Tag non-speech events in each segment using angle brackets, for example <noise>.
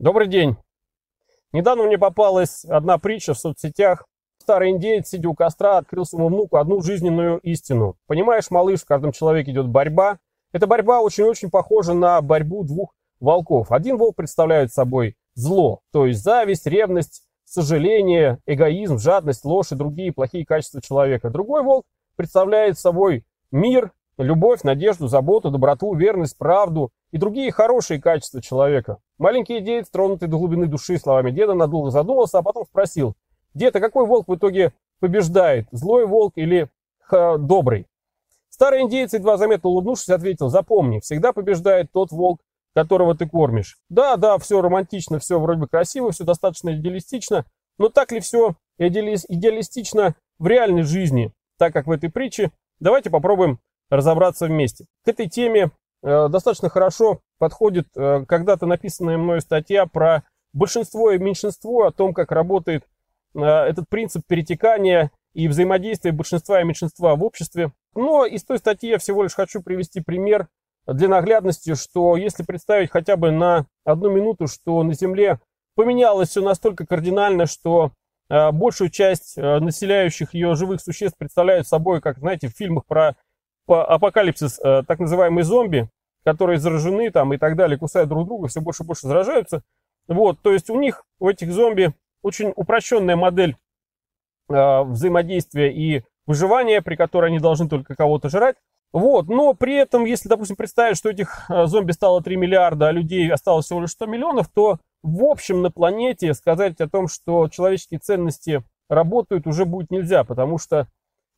Добрый день. Недавно мне попалась одна притча в соцсетях. Старый индеец, сидя у костра, открыл своему внуку одну жизненную истину. Понимаешь, малыш, в каждом человеке идет борьба. Эта борьба очень-очень похожа на борьбу двух волков. Один волк представляет собой зло, то есть зависть, ревность, сожаление, эгоизм, жадность, ложь и другие плохие качества человека. Другой волк представляет собой мир, любовь, надежду, заботу, доброту, верность, правду и другие хорошие качества человека. Маленький индеец, тронутый до глубины души словами деда, надолго задумался, а потом спросил, «Дед, а какой волк в итоге побеждает, злой волк или ха, добрый?» Старый индеец, едва заметно улыбнувшись, ответил, «Запомни, всегда побеждает тот волк, которого ты кормишь. Да, да, все романтично, все вроде бы красиво, все достаточно идеалистично, но так ли все идеалистично в реальной жизни, так как в этой притче? Давайте попробуем разобраться вместе. К этой теме э, достаточно хорошо подходит э, когда-то написанная мною статья про большинство и меньшинство, о том, как работает э, этот принцип перетекания и взаимодействия большинства и меньшинства в обществе. Но из той статьи я всего лишь хочу привести пример для наглядности, что если представить хотя бы на одну минуту, что на Земле поменялось все настолько кардинально, что большую часть населяющих ее живых существ представляют собой, как, знаете, в фильмах про апокалипсис, э, так называемые зомби, которые заражены там и так далее, кусают друг друга, все больше и больше заражаются. Вот, то есть у них, у этих зомби, очень упрощенная модель э, взаимодействия и выживания, при которой они должны только кого-то жрать. Вот, но при этом, если, допустим, представить, что этих э, зомби стало 3 миллиарда, а людей осталось всего лишь 100 миллионов, то в общем на планете сказать о том, что человеческие ценности работают, уже будет нельзя, потому что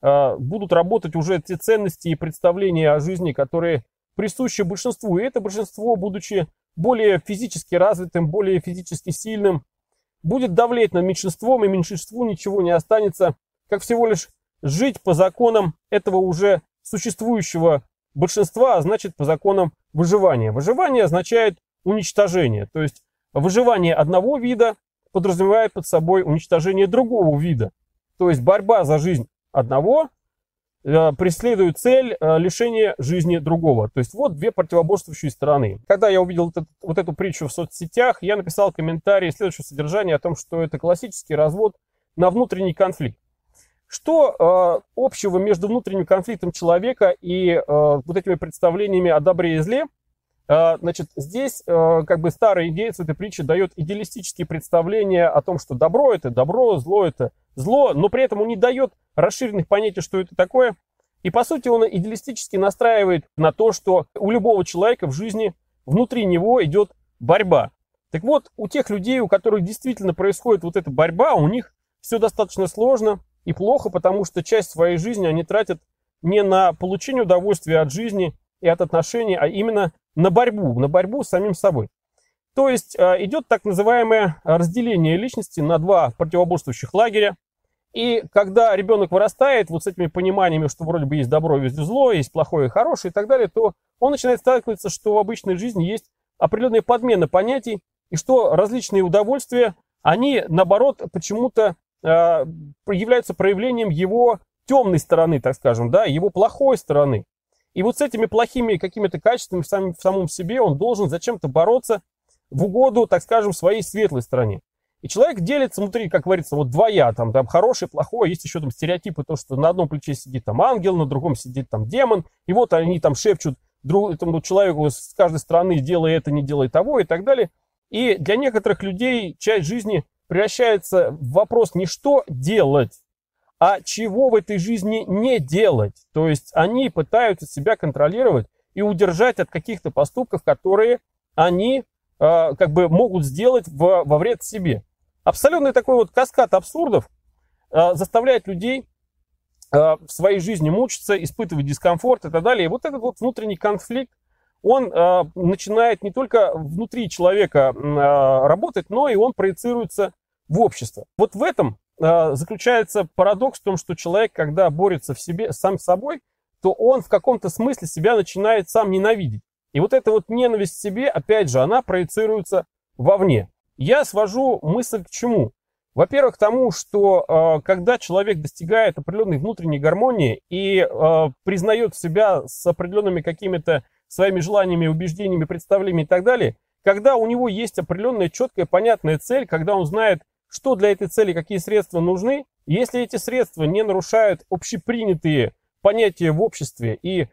будут работать уже те ценности и представления о жизни, которые присущи большинству. И это большинство, будучи более физически развитым, более физически сильным, будет давлеть над меньшинством, и меньшинству ничего не останется, как всего лишь жить по законам этого уже существующего большинства, а значит по законам выживания. Выживание означает уничтожение, то есть выживание одного вида подразумевает под собой уничтожение другого вида. То есть борьба за жизнь одного Э, преследует цель э, лишения жизни другого. То есть вот две противоборствующие стороны. Когда я увидел вот эту притчу в соцсетях, я написал комментарий следующего содержания о том, что это классический развод на внутренний конфликт. Что э, общего между внутренним конфликтом человека и э, вот этими представлениями о добре и зле? Э, значит, здесь э, как бы старый индейец в этой притче дает идеалистические представления о том, что добро это добро, зло это зло, но при этом он не дает расширенных понятий, что это такое. И по сути он идеалистически настраивает на то, что у любого человека в жизни внутри него идет борьба. Так вот, у тех людей, у которых действительно происходит вот эта борьба, у них все достаточно сложно и плохо, потому что часть своей жизни они тратят не на получение удовольствия от жизни и от отношений, а именно на борьбу, на борьбу с самим собой. То есть э, идет так называемое разделение личности на два противоборствующих лагеря. И когда ребенок вырастает вот с этими пониманиями, что вроде бы есть добро, есть зло, есть плохое и хорошее и так далее, то он начинает сталкиваться, что в обычной жизни есть определенные подмены понятий, и что различные удовольствия, они, наоборот, почему-то э, являются проявлением его темной стороны, так скажем, да, его плохой стороны. И вот с этими плохими какими-то качествами в, сам, в самом себе он должен зачем-то бороться в угоду, так скажем, своей светлой стороне. И человек делится внутри, как говорится, вот два я, там, там хороший, плохой, есть еще там стереотипы, то, что на одном плече сидит там ангел, на другом сидит там демон, и вот они там шепчут друг, этому человеку с каждой стороны, делай это, не делай того и так далее. И для некоторых людей часть жизни превращается в вопрос не что делать, а чего в этой жизни не делать. То есть они пытаются себя контролировать и удержать от каких-то поступков, которые они э, как бы могут сделать в, во вред себе. Абсолютный такой вот каскад абсурдов э, заставляет людей э, в своей жизни мучиться, испытывать дискомфорт и так далее. И вот этот вот внутренний конфликт, он э, начинает не только внутри человека э, работать, но и он проецируется в общество. Вот в этом а, заключается парадокс в том, что человек, когда борется в себе сам с собой, то он в каком-то смысле себя начинает сам ненавидеть. И вот эта вот ненависть к себе, опять же, она проецируется вовне. Я свожу мысль к чему? Во-первых, к тому, что э, когда человек достигает определенной внутренней гармонии и э, признает себя с определенными какими-то своими желаниями, убеждениями, представлениями и так далее, когда у него есть определенная четкая понятная цель, когда он знает, что для этой цели, какие средства нужны, если эти средства не нарушают общепринятые понятия в обществе и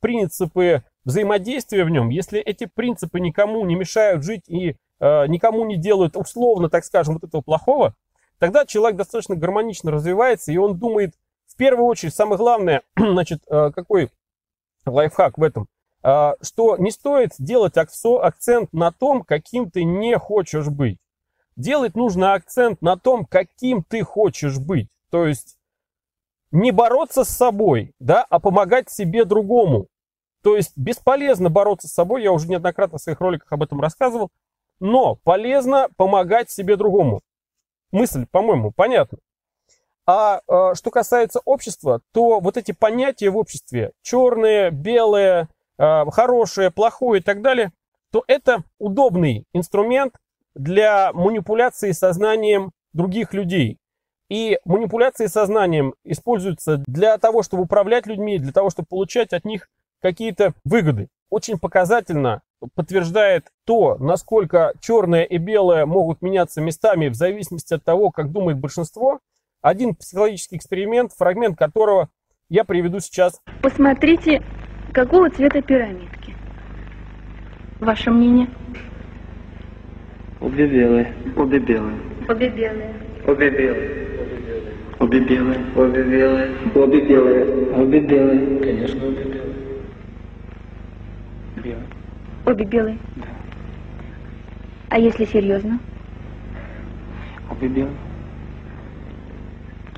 принципы взаимодействия в нем, если эти принципы никому не мешают жить и э, никому не делают условно, так скажем, вот этого плохого, тогда человек достаточно гармонично развивается, и он думает, в первую очередь, самое главное, <clears throat> значит, э, какой лайфхак в этом, э, что не стоит делать акцент на том, каким ты не хочешь быть. Делать нужно акцент на том, каким ты хочешь быть. То есть не бороться с собой, да, а помогать себе другому. То есть бесполезно бороться с собой, я уже неоднократно в своих роликах об этом рассказывал, но полезно помогать себе другому. Мысль, по-моему, понятна. А э, что касается общества, то вот эти понятия в обществе, черное, белое, э, хорошее, плохое и так далее, то это удобный инструмент для манипуляции сознанием других людей. И манипуляции сознанием используются для того, чтобы управлять людьми, для того, чтобы получать от них какие-то выгоды. Очень показательно подтверждает то, насколько черное и белое могут меняться местами в зависимости от того, как думает большинство. Один психологический эксперимент, фрагмент которого я приведу сейчас. Посмотрите, какого цвета пирамидки. Ваше мнение? Обе белые. Обе белые. Обе белые. Обе белые. Обе белые. Обе белые. Обе белые. Обе белые. Конечно, обе белые. Белые. Обе белые? Да. А если серьезно? Обе белые.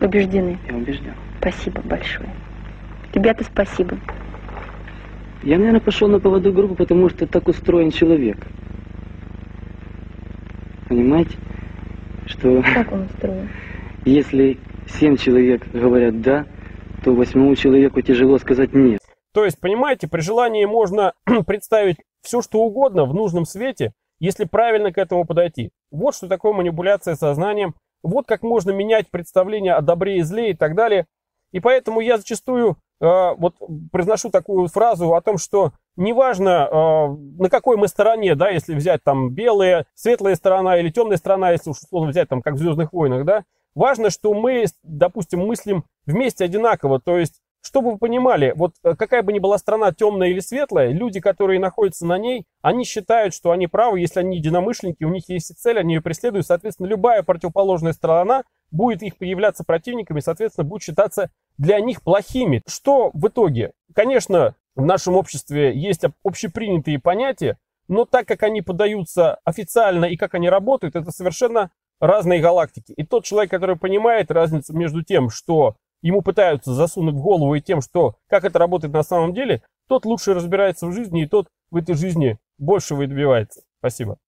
Убеждены? Я убежден. Спасибо большое. Тебе-то спасибо. Я, наверное, пошел на поводу группы, потому что так устроен человек. Понимаете? Что Как он устроен? <laughs> если семь человек говорят «да», то восьмому человеку тяжело сказать «нет». То есть, понимаете, при желании можно <clears throat> представить все, что угодно в нужном свете, если правильно к этому подойти. Вот что такое манипуляция сознанием, вот как можно менять представление о добре и зле и так далее. И поэтому я зачастую э, вот произношу такую фразу о том, что неважно, э, на какой мы стороне, да, если взять там белая, светлая сторона или темная сторона, если уж условно взять там как в «Звездных войнах», да, важно, что мы, допустим, мыслим вместе одинаково, то есть чтобы вы понимали, вот э, какая бы ни была страна темная или светлая, люди, которые находятся на ней, они считают, что они правы, если они единомышленники, у них есть цель, они ее преследуют, соответственно, любая противоположная сторона будет их являться противниками, соответственно, будет считаться для них плохими. Что в итоге? Конечно, в нашем обществе есть общепринятые понятия, но так как они подаются официально и как они работают, это совершенно разные галактики. И тот человек, который понимает разницу между тем, что ему пытаются засунуть в голову и тем, что как это работает на самом деле, тот лучше разбирается в жизни, и тот в этой жизни большего и добивается. Спасибо.